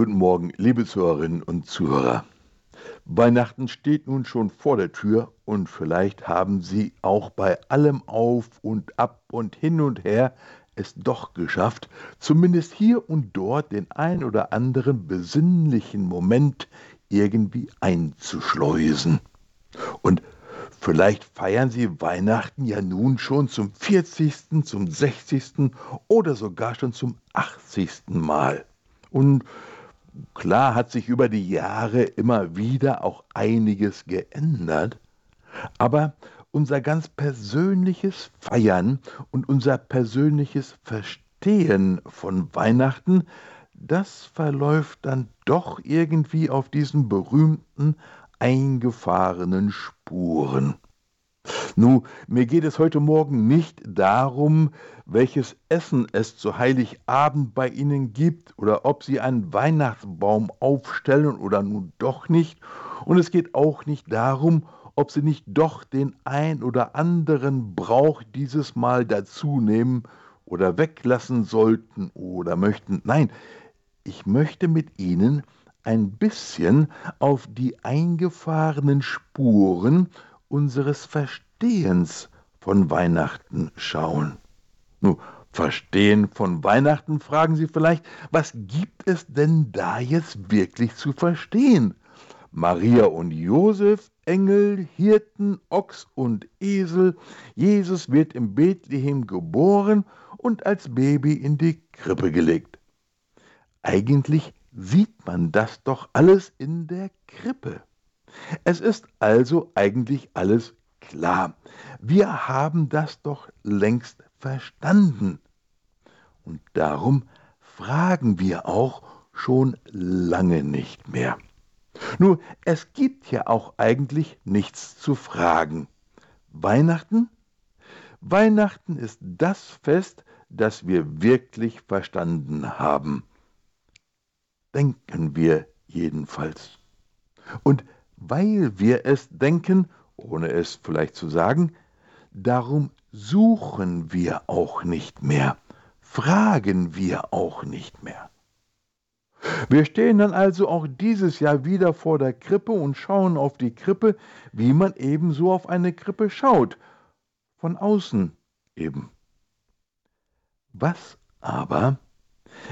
Guten Morgen, liebe Zuhörerinnen und Zuhörer. Weihnachten steht nun schon vor der Tür und vielleicht haben Sie auch bei allem Auf und Ab und hin und her es doch geschafft, zumindest hier und dort den ein oder anderen besinnlichen Moment irgendwie einzuschleusen. Und vielleicht feiern Sie Weihnachten ja nun schon zum 40., zum 60. oder sogar schon zum 80. Mal. Und Klar hat sich über die Jahre immer wieder auch einiges geändert, aber unser ganz persönliches Feiern und unser persönliches Verstehen von Weihnachten, das verläuft dann doch irgendwie auf diesen berühmten eingefahrenen Spuren. Nu, mir geht es heute Morgen nicht darum, welches Essen es zu Heiligabend bei Ihnen gibt oder ob Sie einen Weihnachtsbaum aufstellen oder nun doch nicht. Und es geht auch nicht darum, ob Sie nicht doch den ein oder anderen Brauch dieses Mal dazu nehmen oder weglassen sollten oder möchten. Nein, ich möchte mit Ihnen ein bisschen auf die eingefahrenen Spuren unseres Verstehens von Weihnachten schauen. Nun, Verstehen von Weihnachten, fragen Sie vielleicht, was gibt es denn da jetzt wirklich zu verstehen? Maria und Josef, Engel, Hirten, Ochs und Esel, Jesus wird im Bethlehem geboren und als Baby in die Krippe gelegt. Eigentlich sieht man das doch alles in der Krippe. Es ist also eigentlich alles klar. Wir haben das doch längst verstanden. Und darum fragen wir auch schon lange nicht mehr. Nur, es gibt ja auch eigentlich nichts zu fragen. Weihnachten? Weihnachten ist das Fest, das wir wirklich verstanden haben. Denken wir jedenfalls. Und weil wir es denken, ohne es vielleicht zu sagen, darum suchen wir auch nicht mehr, fragen wir auch nicht mehr. Wir stehen dann also auch dieses Jahr wieder vor der Krippe und schauen auf die Krippe, wie man ebenso auf eine Krippe schaut, von außen eben. Was aber,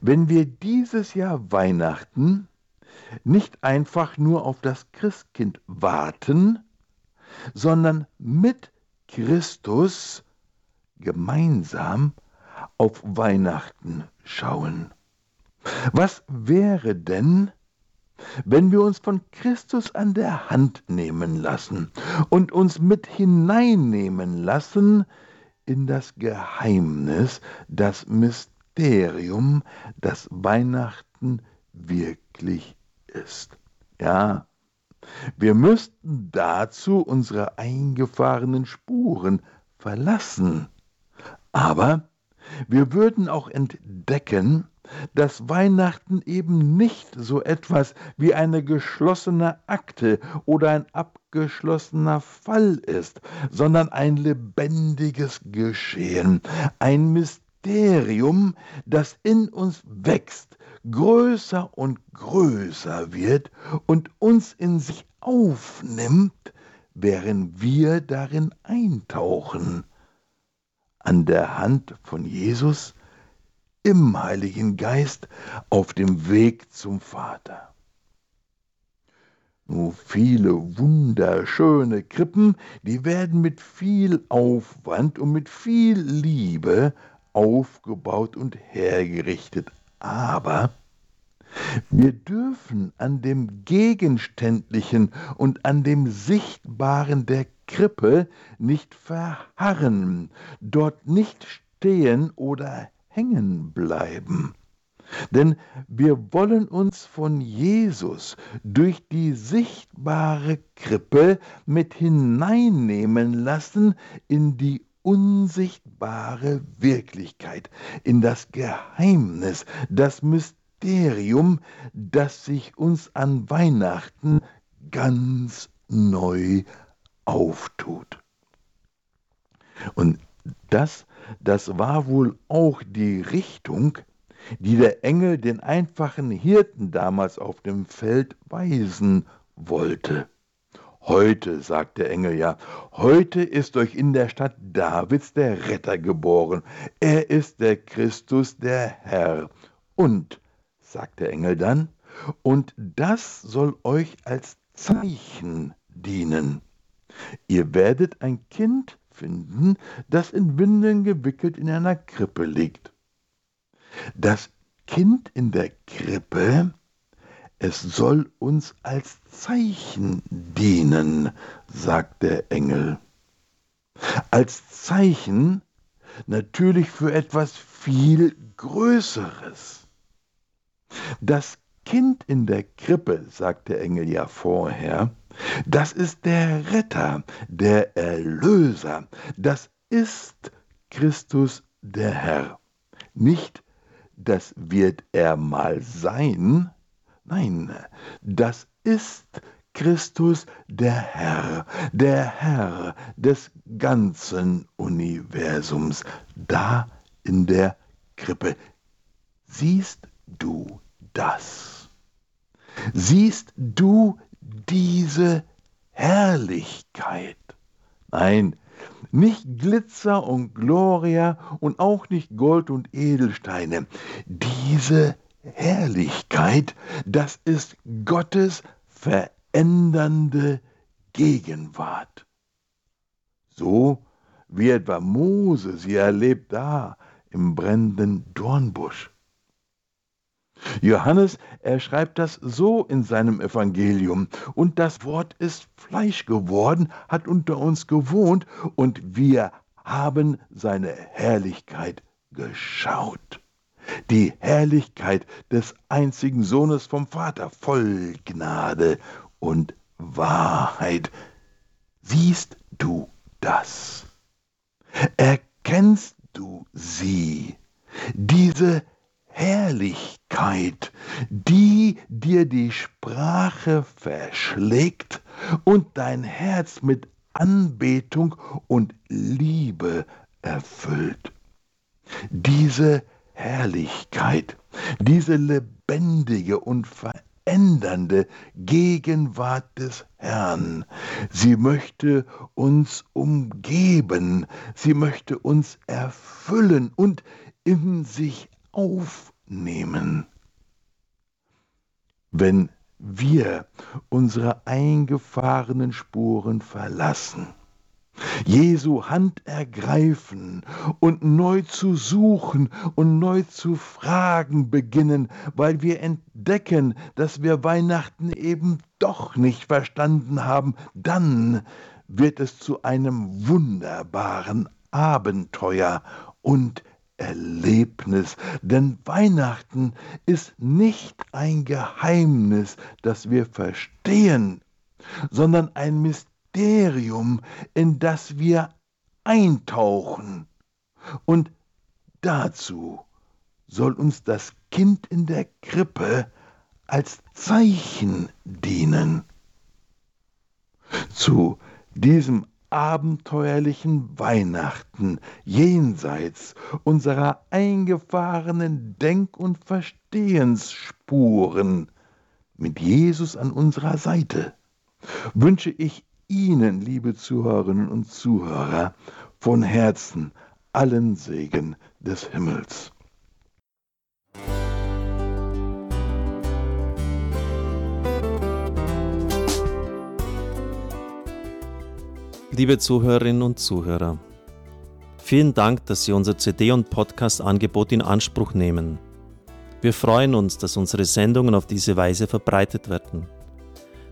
wenn wir dieses Jahr Weihnachten nicht einfach nur auf das Christkind warten, sondern mit Christus gemeinsam auf Weihnachten schauen. Was wäre denn, wenn wir uns von Christus an der Hand nehmen lassen und uns mit hineinnehmen lassen in das Geheimnis, das Mysterium, das Weihnachten wirklich ist. Ja, wir müssten dazu unsere eingefahrenen Spuren verlassen. Aber wir würden auch entdecken, dass Weihnachten eben nicht so etwas wie eine geschlossene Akte oder ein abgeschlossener Fall ist, sondern ein lebendiges Geschehen, ein Mysterium, das in uns wächst, größer und größer wird und uns in sich aufnimmt, während wir darin eintauchen. An der Hand von Jesus im Heiligen Geist auf dem Weg zum Vater. Nur viele wunderschöne Krippen, die werden mit viel Aufwand und mit viel Liebe aufgebaut und hergerichtet aber wir dürfen an dem Gegenständlichen und an dem Sichtbaren der Krippe nicht verharren, dort nicht stehen oder hängen bleiben. Denn wir wollen uns von Jesus durch die sichtbare Krippe mit hineinnehmen lassen in die unsichtbare Wirklichkeit, in das Geheimnis, das Mysterium, das sich uns an Weihnachten ganz neu auftut. Und das, das war wohl auch die Richtung, die der Engel den einfachen Hirten damals auf dem Feld weisen wollte. Heute, sagt der Engel ja, heute ist euch in der Stadt Davids der Retter geboren. Er ist der Christus, der Herr. Und, sagt der Engel dann, und das soll euch als Zeichen dienen. Ihr werdet ein Kind finden, das in Windeln gewickelt in einer Krippe liegt. Das Kind in der Krippe, es soll uns als Zeichen dienen, sagt der Engel. Als Zeichen natürlich für etwas viel Größeres. Das Kind in der Krippe, sagt der Engel ja vorher, das ist der Retter, der Erlöser, das ist Christus der Herr. Nicht, das wird er mal sein, nein, das ist Christus der Herr, der Herr des ganzen Universums, da in der Krippe. Siehst du das? Siehst du diese Herrlichkeit? Nein, nicht Glitzer und Gloria und auch nicht Gold und Edelsteine. Diese Herrlichkeit, das ist Gottes verändernde Gegenwart. So wie etwa Mose sie erlebt da im brennenden Dornbusch. Johannes, er schreibt das so in seinem Evangelium. Und das Wort ist Fleisch geworden, hat unter uns gewohnt, und wir haben seine Herrlichkeit geschaut. Die Herrlichkeit des einzigen Sohnes vom Vater, voll Gnade und Wahrheit. Siehst du das? Erkennst du sie? Diese Herrlichkeit, die dir die Sprache verschlägt und dein Herz mit Anbetung und Liebe erfüllt. Diese Herrlichkeit, diese lebendige und verändernde Gegenwart des Herrn. Sie möchte uns umgeben, sie möchte uns erfüllen und in sich aufnehmen. Wenn wir unsere eingefahrenen Spuren verlassen, Jesu Hand ergreifen und neu zu suchen und neu zu fragen beginnen, weil wir entdecken, dass wir Weihnachten eben doch nicht verstanden haben, dann wird es zu einem wunderbaren Abenteuer und Erlebnis, denn Weihnachten ist nicht ein Geheimnis, das wir verstehen, sondern ein Mysterium, in das wir eintauchen. Und dazu soll uns das Kind in der Krippe als Zeichen dienen. Zu diesem abenteuerlichen Weihnachten jenseits unserer eingefahrenen Denk- und Verstehensspuren mit Jesus an unserer Seite wünsche ich Ihnen, liebe Zuhörerinnen und Zuhörer, von Herzen allen Segen des Himmels. Liebe Zuhörerinnen und Zuhörer, vielen Dank, dass Sie unser CD- und Podcast-Angebot in Anspruch nehmen. Wir freuen uns, dass unsere Sendungen auf diese Weise verbreitet werden.